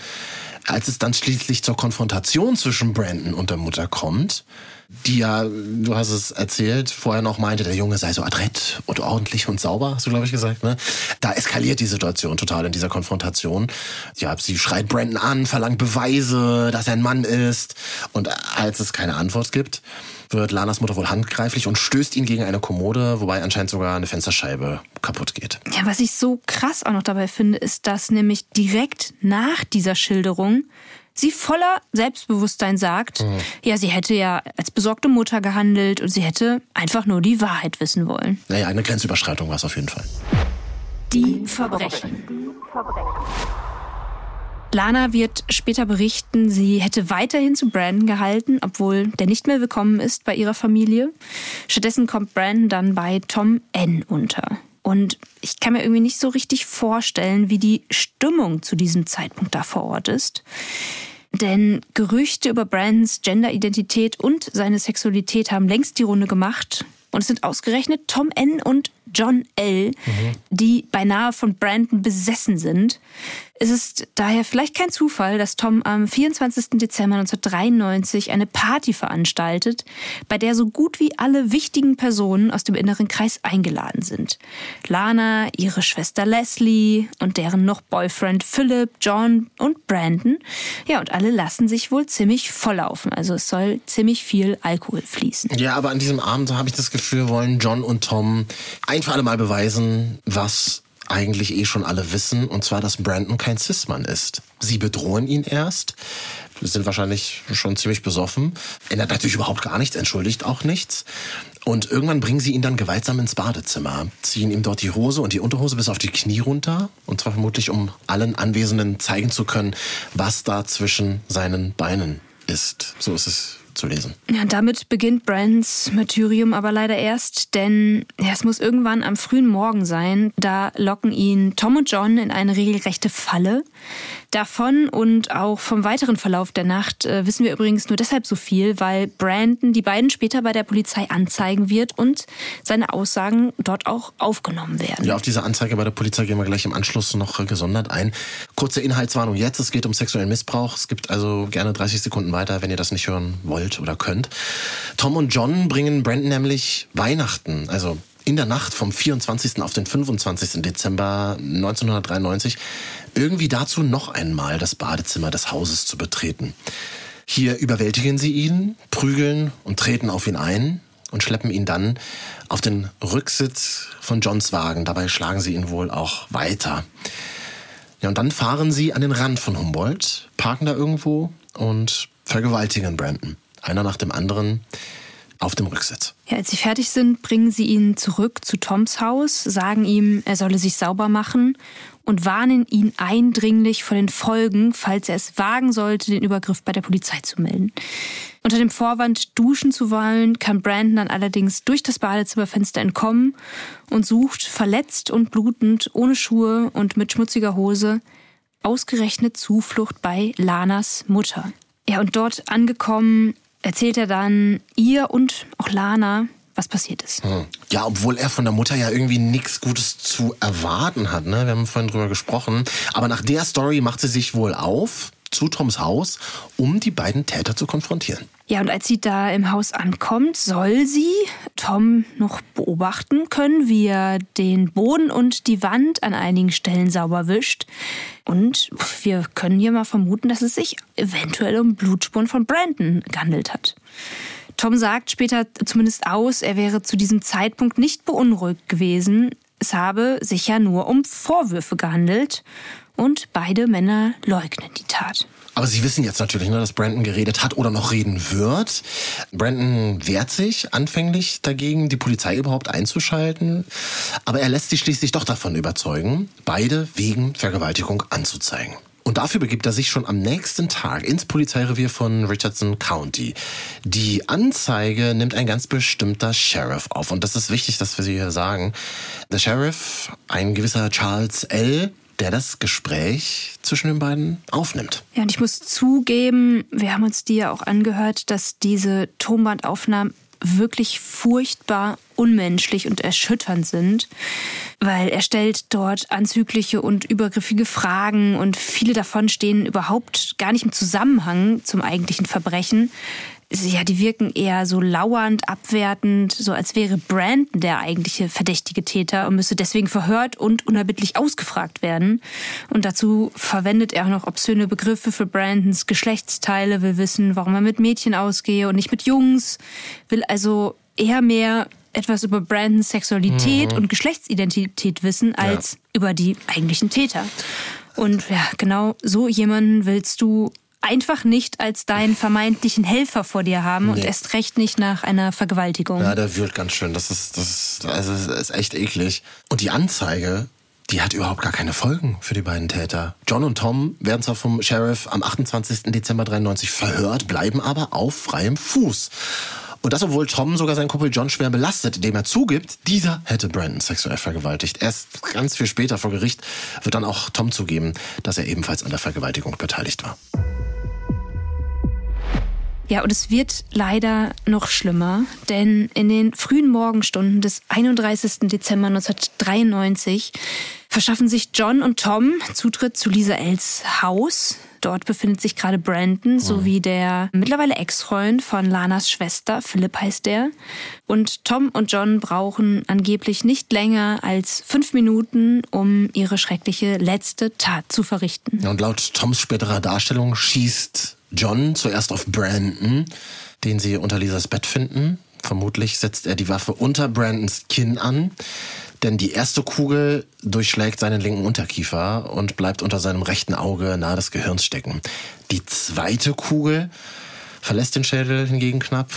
Als es dann schließlich zur Konfrontation zwischen Brandon und der Mutter kommt, die ja, du hast es erzählt, vorher noch meinte, der Junge sei so adrett und ordentlich und sauber, hast du, glaube ich, gesagt. Ne? Da eskaliert die Situation total in dieser Konfrontation. Ja, sie schreit Brandon an, verlangt Beweise, dass er ein Mann ist. Und als es keine Antwort gibt, wird Lanas Mutter wohl handgreiflich und stößt ihn gegen eine Kommode, wobei anscheinend sogar eine Fensterscheibe kaputt geht. Ja, was ich so krass auch noch dabei finde, ist, dass nämlich direkt nach dieser Schilderung sie voller Selbstbewusstsein sagt, mhm. ja, sie hätte ja als besorgte Mutter gehandelt und sie hätte einfach nur die Wahrheit wissen wollen. Naja, eine Grenzüberschreitung war es auf jeden Fall. Die Verbrechen. Lana wird später berichten, sie hätte weiterhin zu Brandon gehalten, obwohl der nicht mehr willkommen ist bei ihrer Familie. Stattdessen kommt Brandon dann bei Tom N unter. Und ich kann mir irgendwie nicht so richtig vorstellen, wie die Stimmung zu diesem Zeitpunkt da vor Ort ist. Denn Gerüchte über Brandons Genderidentität und seine Sexualität haben längst die Runde gemacht. Und es sind ausgerechnet Tom N. und John L., mhm. die beinahe von Brandon besessen sind. Es ist daher vielleicht kein Zufall, dass Tom am 24. Dezember 1993 eine Party veranstaltet, bei der so gut wie alle wichtigen Personen aus dem inneren Kreis eingeladen sind. Lana, ihre Schwester Leslie und deren noch Boyfriend Philip, John und Brandon. Ja, und alle lassen sich wohl ziemlich volllaufen. Also es soll ziemlich viel Alkohol fließen. Ja, aber an diesem Abend habe ich das Gefühl, wollen John und Tom ein für alle Mal beweisen, was eigentlich eh schon alle wissen, und zwar, dass Brandon kein Cis-Mann ist. Sie bedrohen ihn erst, sind wahrscheinlich schon ziemlich besoffen, ändert natürlich überhaupt gar nichts, entschuldigt auch nichts. Und irgendwann bringen sie ihn dann gewaltsam ins Badezimmer, ziehen ihm dort die Hose und die Unterhose bis auf die Knie runter, und zwar vermutlich, um allen Anwesenden zeigen zu können, was da zwischen seinen Beinen ist. So ist es zu lesen. Ja, damit beginnt Brands Martyrium aber leider erst, denn ja, es muss irgendwann am frühen Morgen sein. Da locken ihn Tom und John in eine regelrechte Falle. Davon und auch vom weiteren Verlauf der Nacht äh, wissen wir übrigens nur deshalb so viel, weil Brandon die beiden später bei der Polizei anzeigen wird und seine Aussagen dort auch aufgenommen werden. Ja, auf diese Anzeige bei der Polizei gehen wir gleich im Anschluss noch gesondert ein. Kurze Inhaltswarnung jetzt, es geht um sexuellen Missbrauch. Es gibt also gerne 30 Sekunden weiter, wenn ihr das nicht hören wollt oder könnt. Tom und John bringen Brandon nämlich Weihnachten, also in der Nacht vom 24. auf den 25. Dezember 1993 irgendwie dazu, noch einmal das Badezimmer des Hauses zu betreten. Hier überwältigen sie ihn, prügeln und treten auf ihn ein und schleppen ihn dann auf den Rücksitz von Johns Wagen. Dabei schlagen sie ihn wohl auch weiter. Ja, und dann fahren sie an den Rand von Humboldt, parken da irgendwo und vergewaltigen Brandon. Einer nach dem anderen auf dem Rücksitz. Ja, als sie fertig sind, bringen sie ihn zurück zu Toms Haus, sagen ihm, er solle sich sauber machen und warnen ihn eindringlich vor den Folgen, falls er es wagen sollte, den Übergriff bei der Polizei zu melden. Unter dem Vorwand, duschen zu wollen, kann Brandon dann allerdings durch das Badezimmerfenster entkommen und sucht, verletzt und blutend, ohne Schuhe und mit schmutziger Hose, ausgerechnet Zuflucht bei Lanas Mutter. Ja, und dort angekommen, erzählt er dann ihr und auch Lana, was passiert ist. Hm. Ja, obwohl er von der Mutter ja irgendwie nichts Gutes zu erwarten hat. Ne? Wir haben vorhin drüber gesprochen. Aber nach der Story macht sie sich wohl auf zu Toms Haus, um die beiden Täter zu konfrontieren. Ja, und als sie da im Haus ankommt, soll sie Tom noch beobachten können, wie er den Boden und die Wand an einigen Stellen sauber wischt. Und wir können hier mal vermuten, dass es sich eventuell um Blutspuren von Brandon gehandelt hat. Tom sagt später zumindest aus, er wäre zu diesem Zeitpunkt nicht beunruhigt gewesen. Es habe sich ja nur um Vorwürfe gehandelt. Und beide Männer leugnen die Tat. Aber Sie wissen jetzt natürlich, ne, dass Brandon geredet hat oder noch reden wird. Brandon wehrt sich anfänglich dagegen, die Polizei überhaupt einzuschalten. Aber er lässt sich schließlich doch davon überzeugen, beide wegen Vergewaltigung anzuzeigen. Und dafür begibt er sich schon am nächsten Tag ins Polizeirevier von Richardson County. Die Anzeige nimmt ein ganz bestimmter Sheriff auf. Und das ist wichtig, dass wir sie hier sagen. Der Sheriff, ein gewisser Charles L., der das Gespräch zwischen den beiden aufnimmt. Ja, und ich muss zugeben, wir haben uns die ja auch angehört, dass diese Tonbandaufnahmen wirklich furchtbar unmenschlich und erschütternd sind, weil er stellt dort anzügliche und übergriffige Fragen und viele davon stehen überhaupt gar nicht im Zusammenhang zum eigentlichen Verbrechen ja, die wirken eher so lauernd, abwertend, so als wäre Brandon der eigentliche verdächtige Täter und müsse deswegen verhört und unerbittlich ausgefragt werden. Und dazu verwendet er auch noch obszöne Begriffe für Brandons Geschlechtsteile, will wissen, warum er mit Mädchen ausgehe und nicht mit Jungs, will also eher mehr etwas über Brandons Sexualität mhm. und Geschlechtsidentität wissen als ja. über die eigentlichen Täter. Und ja, genau so jemanden willst du einfach nicht als deinen vermeintlichen Helfer vor dir haben nee. und erst recht nicht nach einer Vergewaltigung. Ja, der wird ganz schön. Das ist, das ist, also das ist echt eklig. Und die Anzeige, die hat überhaupt gar keine Folgen für die beiden Täter. John und Tom werden zwar vom Sheriff am 28. Dezember 93 verhört, bleiben aber auf freiem Fuß. Und das, obwohl Tom sogar seinen Kumpel John schwer belastet, indem er zugibt, dieser hätte Brandon sexuell vergewaltigt. Erst ganz viel später vor Gericht wird dann auch Tom zugeben, dass er ebenfalls an der Vergewaltigung beteiligt war. Ja, und es wird leider noch schlimmer, denn in den frühen Morgenstunden des 31. Dezember 1993 verschaffen sich John und Tom Zutritt zu Lisa Els Haus. Dort befindet sich gerade Brandon sowie der mittlerweile Ex-Freund von Lanas Schwester, Philipp heißt der. Und Tom und John brauchen angeblich nicht länger als fünf Minuten, um ihre schreckliche letzte Tat zu verrichten. Und laut Toms späterer Darstellung schießt John zuerst auf Brandon, den sie unter Lisas Bett finden. Vermutlich setzt er die Waffe unter Brandons Kinn an, denn die erste Kugel durchschlägt seinen linken Unterkiefer und bleibt unter seinem rechten Auge nahe des Gehirns stecken. Die zweite Kugel verlässt den Schädel hingegen knapp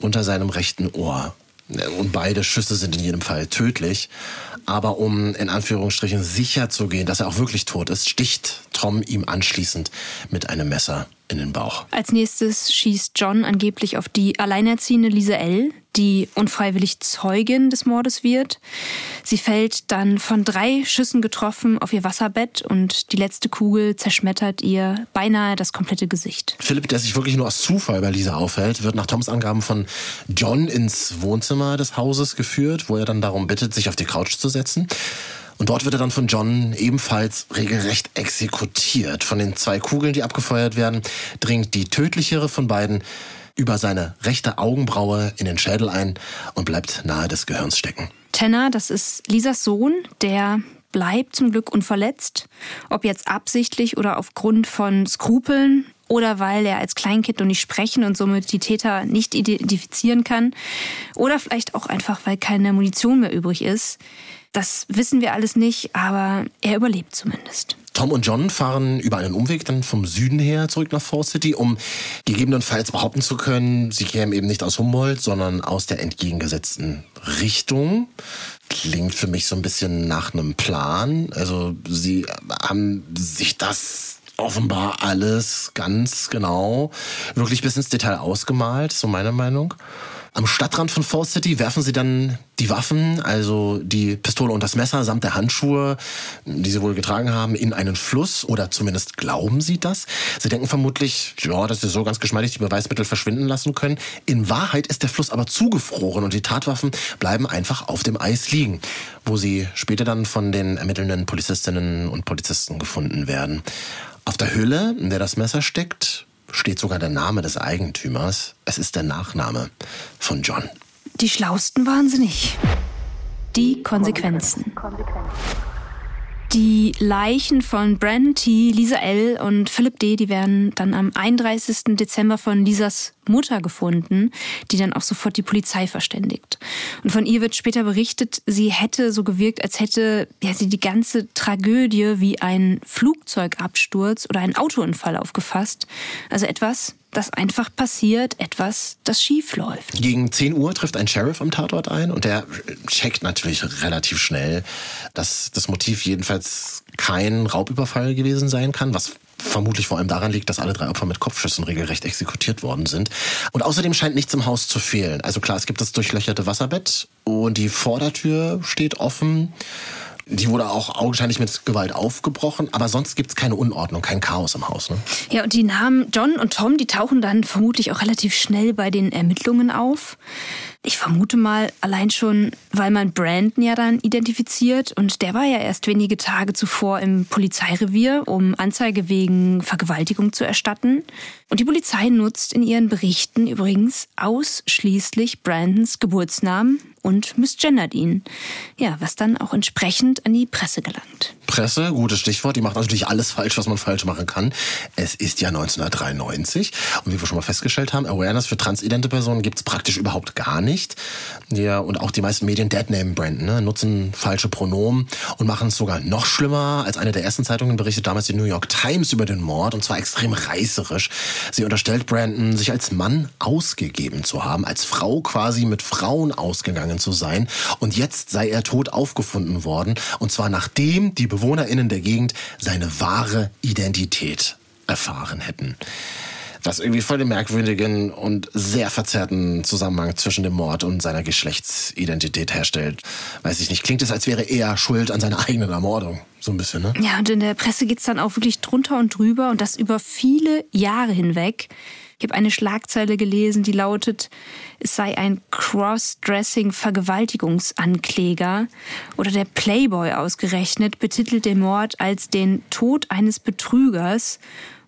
unter seinem rechten Ohr. Und beide Schüsse sind in jedem Fall tödlich. Aber um in Anführungsstrichen sicher zu gehen, dass er auch wirklich tot ist, sticht Tom ihm anschließend mit einem Messer in den Bauch. Als nächstes schießt John angeblich auf die alleinerziehende Lisa L., die unfreiwillig Zeugin des Mordes wird. Sie fällt dann von drei Schüssen getroffen auf ihr Wasserbett und die letzte Kugel zerschmettert ihr beinahe das komplette Gesicht. Philipp, der sich wirklich nur aus Zufall bei Lisa aufhält, wird nach Toms Angaben von John ins Wohnzimmer des Hauses geführt, wo er dann darum bittet, sich auf die Couch zu setzen. Und dort wird er dann von John ebenfalls regelrecht exekutiert. Von den zwei Kugeln, die abgefeuert werden, dringt die tödlichere von beiden über seine rechte Augenbraue in den Schädel ein und bleibt nahe des Gehirns stecken. Tanner, das ist Lisas Sohn, der bleibt zum Glück unverletzt. Ob jetzt absichtlich oder aufgrund von Skrupeln oder weil er als Kleinkind noch nicht sprechen und somit die Täter nicht identifizieren kann. Oder vielleicht auch einfach, weil keine Munition mehr übrig ist. Das wissen wir alles nicht, aber er überlebt zumindest. Tom und John fahren über einen Umweg dann vom Süden her zurück nach Fall City, um gegebenenfalls behaupten zu können, sie kämen eben nicht aus Humboldt, sondern aus der entgegengesetzten Richtung. Klingt für mich so ein bisschen nach einem Plan. Also sie haben sich das offenbar alles ganz genau, wirklich bis ins Detail ausgemalt, so meine Meinung. Am Stadtrand von Fall City werfen sie dann die Waffen, also die Pistole und das Messer samt der Handschuhe, die sie wohl getragen haben, in einen Fluss oder zumindest glauben sie das. Sie denken vermutlich, ja, dass sie so ganz geschmeidig die Beweismittel verschwinden lassen können. In Wahrheit ist der Fluss aber zugefroren und die Tatwaffen bleiben einfach auf dem Eis liegen, wo sie später dann von den ermittelnden Polizistinnen und Polizisten gefunden werden. Auf der Hülle, in der das Messer steckt, steht sogar der Name des Eigentümers. Es ist der Nachname von John. Die Schlausten waren sie nicht. Die Konsequenzen. Die Leichen von Brandon T., Lisa L. und Philip D., die werden dann am 31. Dezember von Lisas Mutter gefunden, die dann auch sofort die Polizei verständigt. Und von ihr wird später berichtet, sie hätte so gewirkt, als hätte ja, sie die ganze Tragödie wie ein Flugzeugabsturz oder ein Autounfall aufgefasst. Also etwas, das einfach passiert, etwas, das schief läuft. Gegen 10 Uhr trifft ein Sheriff am Tatort ein und der checkt natürlich relativ schnell, dass das Motiv jedenfalls kein Raubüberfall gewesen sein kann, was vermutlich vor allem daran liegt, dass alle drei Opfer mit Kopfschüssen regelrecht exekutiert worden sind. Und außerdem scheint nichts im Haus zu fehlen. Also klar, es gibt das durchlöcherte Wasserbett und die Vordertür steht offen. Die wurde auch augenscheinlich mit Gewalt aufgebrochen, aber sonst gibt es keine Unordnung, kein Chaos im Haus. Ne? Ja, und die Namen John und Tom, die tauchen dann vermutlich auch relativ schnell bei den Ermittlungen auf. Ich vermute mal allein schon, weil man Brandon ja dann identifiziert und der war ja erst wenige Tage zuvor im Polizeirevier, um Anzeige wegen Vergewaltigung zu erstatten. Und die Polizei nutzt in ihren Berichten übrigens ausschließlich Brandons Geburtsnamen und misgendert ihn. Ja, was dann auch entsprechend an die Presse gelangt. Presse, gutes Stichwort, die macht natürlich alles falsch, was man falsch machen kann. Es ist ja 1993 und wie wir schon mal festgestellt haben, Awareness für transidente Personen gibt's praktisch überhaupt gar nicht. Ja, und auch die meisten Medien Deadname Brandon, ne, nutzen falsche Pronomen und machen es sogar noch schlimmer. Als eine der ersten Zeitungen berichtet damals die New York Times über den Mord und zwar extrem reißerisch. Sie unterstellt Brandon, sich als Mann ausgegeben zu haben, als Frau quasi mit Frauen ausgegangen zu sein und jetzt sei er tot aufgefunden worden und zwar nachdem die BewohnerInnen der Gegend seine wahre Identität erfahren hätten. Was irgendwie voll den merkwürdigen und sehr verzerrten Zusammenhang zwischen dem Mord und seiner Geschlechtsidentität herstellt. Weiß ich nicht, klingt es, als wäre er schuld an seiner eigenen Ermordung. So ein bisschen, ne? Ja, und in der Presse geht's dann auch wirklich drunter und drüber und das über viele Jahre hinweg. Ich habe eine Schlagzeile gelesen, die lautet, es sei ein Cross-Dressing-Vergewaltigungsankläger. Oder der Playboy ausgerechnet betitelt den Mord als den Tod eines Betrügers.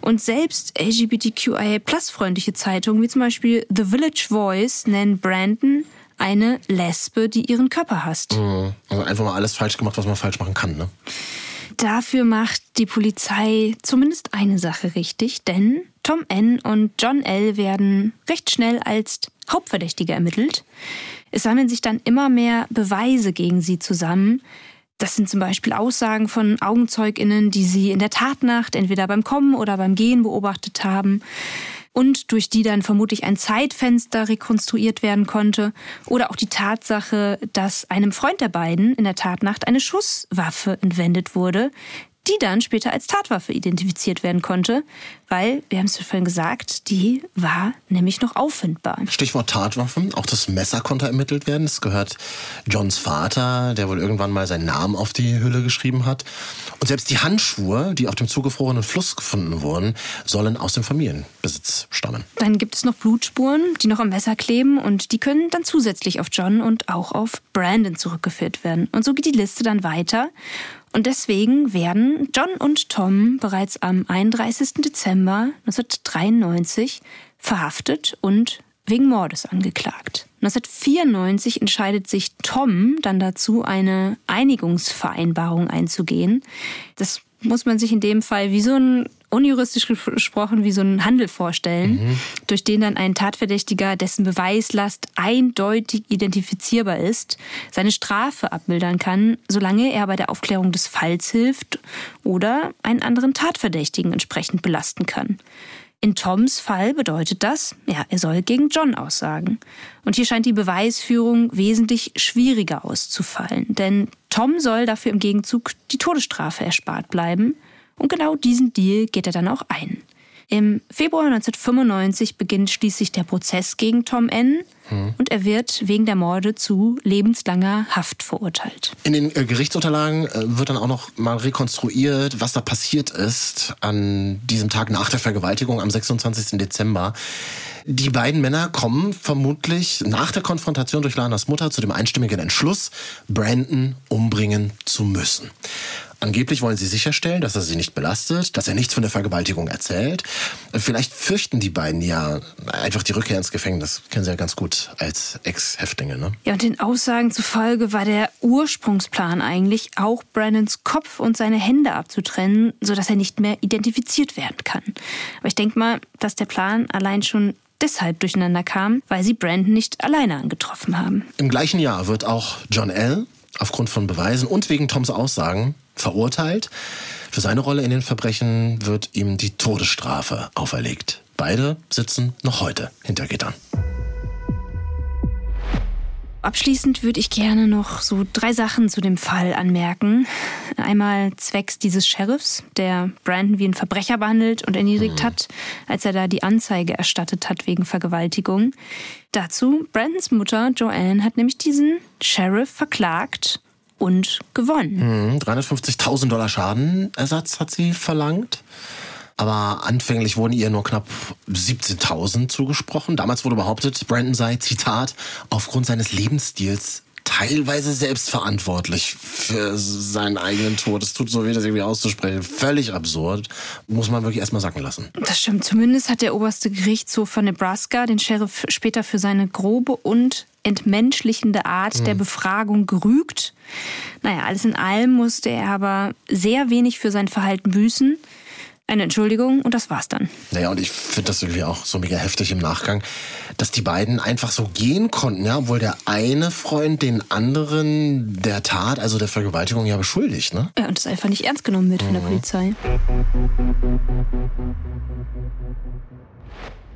Und selbst LGBTQIA-Plus-freundliche Zeitungen, wie zum Beispiel The Village Voice, nennen Brandon eine Lesbe, die ihren Körper hasst. Mhm. Also einfach mal alles falsch gemacht, was man falsch machen kann, ne? Dafür macht die Polizei zumindest eine Sache richtig, denn Tom N. und John L. werden recht schnell als Hauptverdächtige ermittelt. Es sammeln sich dann immer mehr Beweise gegen sie zusammen. Das sind zum Beispiel Aussagen von AugenzeugInnen, die sie in der Tatnacht entweder beim Kommen oder beim Gehen beobachtet haben und durch die dann vermutlich ein Zeitfenster rekonstruiert werden konnte oder auch die Tatsache, dass einem Freund der beiden in der Tatnacht eine Schusswaffe entwendet wurde, die dann später als Tatwaffe identifiziert werden konnte, weil, wir haben es vorhin gesagt, die war nämlich noch auffindbar. Stichwort Tatwaffen, auch das Messer konnte ermittelt werden. Es gehört Johns Vater, der wohl irgendwann mal seinen Namen auf die Hülle geschrieben hat. Und selbst die Handschuhe, die auf dem zugefrorenen Fluss gefunden wurden, sollen aus dem Familienbesitz stammen. Dann gibt es noch Blutspuren, die noch am Messer kleben und die können dann zusätzlich auf John und auch auf Brandon zurückgeführt werden. Und so geht die Liste dann weiter. Und deswegen werden John und Tom bereits am 31. Dezember 1993 verhaftet und wegen Mordes angeklagt. 1994 entscheidet sich Tom dann dazu, eine Einigungsvereinbarung einzugehen. Das muss man sich in dem Fall wie so ein unjuristisch gesprochen wie so einen Handel vorstellen, mhm. durch den dann ein Tatverdächtiger, dessen Beweislast eindeutig identifizierbar ist, seine Strafe abmildern kann, solange er bei der Aufklärung des Falls hilft oder einen anderen Tatverdächtigen entsprechend belasten kann. In Toms Fall bedeutet das, ja, er soll gegen John aussagen. Und hier scheint die Beweisführung wesentlich schwieriger auszufallen, denn Tom soll dafür im Gegenzug die Todesstrafe erspart bleiben. Und genau diesen Deal geht er dann auch ein. Im Februar 1995 beginnt schließlich der Prozess gegen Tom N. Hm. und er wird wegen der Morde zu lebenslanger Haft verurteilt. In den äh, Gerichtsunterlagen äh, wird dann auch noch mal rekonstruiert, was da passiert ist an diesem Tag nach der Vergewaltigung am 26. Dezember. Die beiden Männer kommen vermutlich nach der Konfrontation durch Lanas Mutter zu dem einstimmigen Entschluss, Brandon umbringen zu müssen. Angeblich wollen sie sicherstellen, dass er sie nicht belastet, dass er nichts von der Vergewaltigung erzählt. Vielleicht fürchten die beiden ja einfach die Rückkehr ins Gefängnis. Kennen sie ja ganz gut als Ex-Häftlinge, ne? Ja, und den Aussagen zufolge war der Ursprungsplan eigentlich, auch Brandons Kopf und seine Hände abzutrennen, sodass er nicht mehr identifiziert werden kann. Aber ich denke mal, dass der Plan allein schon deshalb durcheinander kam, weil sie Brandon nicht alleine angetroffen haben. Im gleichen Jahr wird auch John L. aufgrund von Beweisen und wegen Toms Aussagen verurteilt. Für seine Rolle in den Verbrechen wird ihm die Todesstrafe auferlegt. Beide sitzen noch heute hinter Gittern. Abschließend würde ich gerne noch so drei Sachen zu dem Fall anmerken. Einmal zwecks dieses Sheriffs, der Brandon wie ein Verbrecher behandelt und erniedrigt mhm. hat, als er da die Anzeige erstattet hat wegen Vergewaltigung. Dazu, Brandons Mutter Joanne hat nämlich diesen Sheriff verklagt und gewonnen. Mhm, 350.000 Dollar Schadenersatz hat sie verlangt. Aber anfänglich wurden ihr nur knapp 17.000 zugesprochen. Damals wurde behauptet, Brandon sei, Zitat, aufgrund seines Lebensstils teilweise selbstverantwortlich für seinen eigenen Tod. Es tut so weh, das irgendwie auszusprechen. Völlig absurd. Muss man wirklich erstmal sacken lassen. Das stimmt. Zumindest hat der oberste Gerichtshof von Nebraska den Sheriff später für seine grobe und entmenschlichende Art der Befragung gerügt. Naja, alles in allem musste er aber sehr wenig für sein Verhalten büßen eine Entschuldigung und das war's dann. Naja, und ich finde das irgendwie auch so mega heftig im Nachgang, dass die beiden einfach so gehen konnten, ja, obwohl der eine Freund den anderen der Tat, also der Vergewaltigung, ja beschuldigt, ne? Ja, und das einfach nicht ernst genommen wird mhm. von der mhm. Polizei.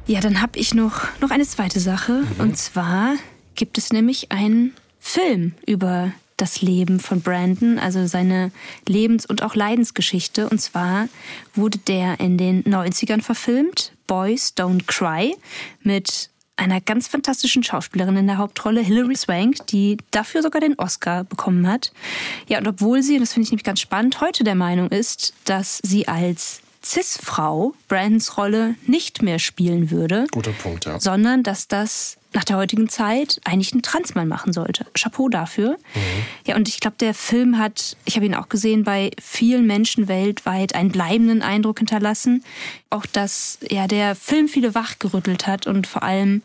Ja, dann habe ich noch, noch eine zweite Sache. Mhm. Und zwar gibt es nämlich einen Film über das Leben von Brandon, also seine Lebens- und auch Leidensgeschichte. Und zwar wurde der in den 90ern verfilmt, Boys Don't Cry, mit einer ganz fantastischen Schauspielerin in der Hauptrolle, Hilary Swank, die dafür sogar den Oscar bekommen hat. Ja, und obwohl sie, und das finde ich nämlich ganz spannend, heute der Meinung ist, dass sie als Cis-Frau Brandons Rolle nicht mehr spielen würde. Guter Punkt, ja. Sondern dass das nach der heutigen Zeit eigentlich ein Transmann machen sollte. Chapeau dafür. Mhm. Ja, und ich glaube, der Film hat, ich habe ihn auch gesehen, bei vielen Menschen weltweit einen bleibenden Eindruck hinterlassen. Auch, dass ja, der Film viele wachgerüttelt hat und vor allem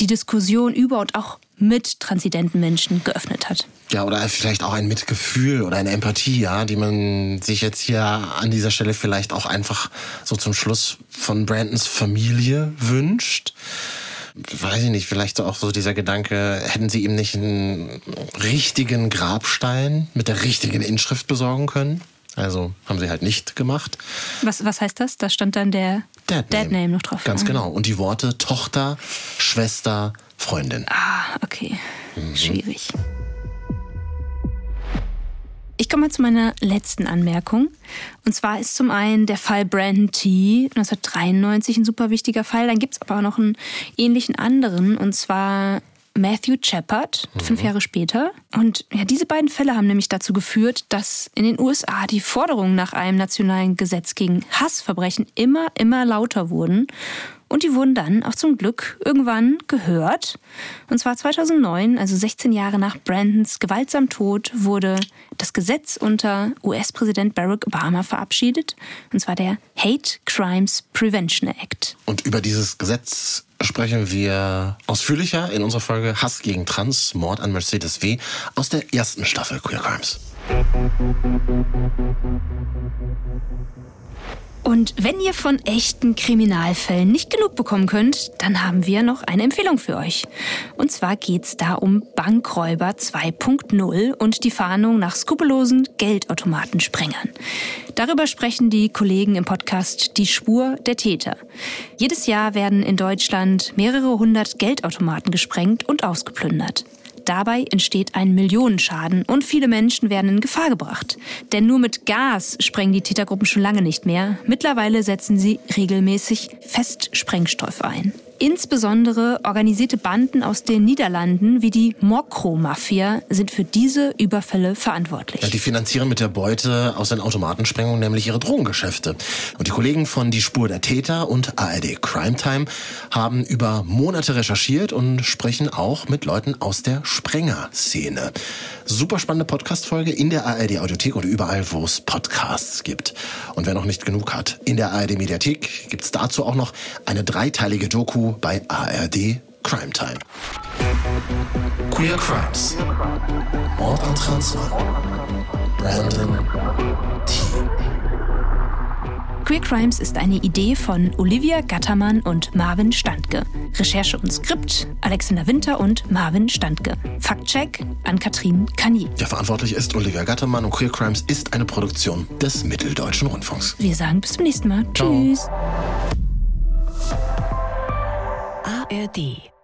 die Diskussion über und auch mit transidenten Menschen geöffnet hat. Ja, oder vielleicht auch ein Mitgefühl oder eine Empathie, ja, die man sich jetzt hier an dieser Stelle vielleicht auch einfach so zum Schluss von Brandons Familie wünscht. Weiß ich nicht, vielleicht auch so dieser Gedanke, hätten sie ihm nicht einen richtigen Grabstein mit der richtigen Inschrift besorgen können? Also haben sie halt nicht gemacht. Was, was heißt das? Da stand dann der Dead, Dead Name. Name. noch drauf. Ganz genau. Und die Worte Tochter, Schwester, Freundin. Ah, okay. Mhm. Schwierig. Ich komme zu meiner letzten Anmerkung. Und zwar ist zum einen der Fall Brandon T. 1993 ein super wichtiger Fall. Dann gibt es aber auch noch einen ähnlichen anderen. Und zwar Matthew Shepard, mhm. fünf Jahre später. Und ja, diese beiden Fälle haben nämlich dazu geführt, dass in den USA die Forderungen nach einem nationalen Gesetz gegen Hassverbrechen immer, immer lauter wurden. Und die wurden dann auch zum Glück irgendwann gehört. Und zwar 2009, also 16 Jahre nach Brandons gewaltsamen Tod, wurde das Gesetz unter US-Präsident Barack Obama verabschiedet. Und zwar der Hate Crimes Prevention Act. Und über dieses Gesetz sprechen wir ausführlicher in unserer Folge Hass gegen Trans, Mord an Mercedes W. aus der ersten Staffel Queer Crimes. Und wenn ihr von echten Kriminalfällen nicht genug bekommen könnt, dann haben wir noch eine Empfehlung für euch. Und zwar geht's da um Bankräuber 2.0 und die Fahndung nach skrupellosen Geldautomatensprengern. Darüber sprechen die Kollegen im Podcast Die Spur der Täter. Jedes Jahr werden in Deutschland mehrere hundert Geldautomaten gesprengt und ausgeplündert. Dabei entsteht ein Millionenschaden und viele Menschen werden in Gefahr gebracht. Denn nur mit Gas sprengen die Tätergruppen schon lange nicht mehr. Mittlerweile setzen sie regelmäßig Festsprengstoff ein. Insbesondere organisierte Banden aus den Niederlanden wie die Mokro-Mafia sind für diese Überfälle verantwortlich. Ja, die finanzieren mit der Beute aus den Automatensprengungen nämlich ihre Drogengeschäfte. Und die Kollegen von Die Spur der Täter und ARD Crime Time haben über Monate recherchiert und sprechen auch mit Leuten aus der Sprenger-Szene. Super spannende Podcast-Folge in der ARD Audiothek oder überall, wo es Podcasts gibt. Und wer noch nicht genug hat, in der ARD Mediathek gibt's dazu auch noch eine dreiteilige Doku bei ARD Crime Time. Queer Crimes. Mord an Transmann. Brandon T. Queer Crimes ist eine Idee von Olivia Gattermann und Marvin Standke. Recherche und Skript Alexander Winter und Marvin Standke. Faktcheck an Katrin Kanier. Ja, verantwortlich ist Olivia Gattermann und Queer Crimes ist eine Produktion des Mitteldeutschen Rundfunks. Wir sagen bis zum nächsten Mal. Ciao. Tschüss. ARD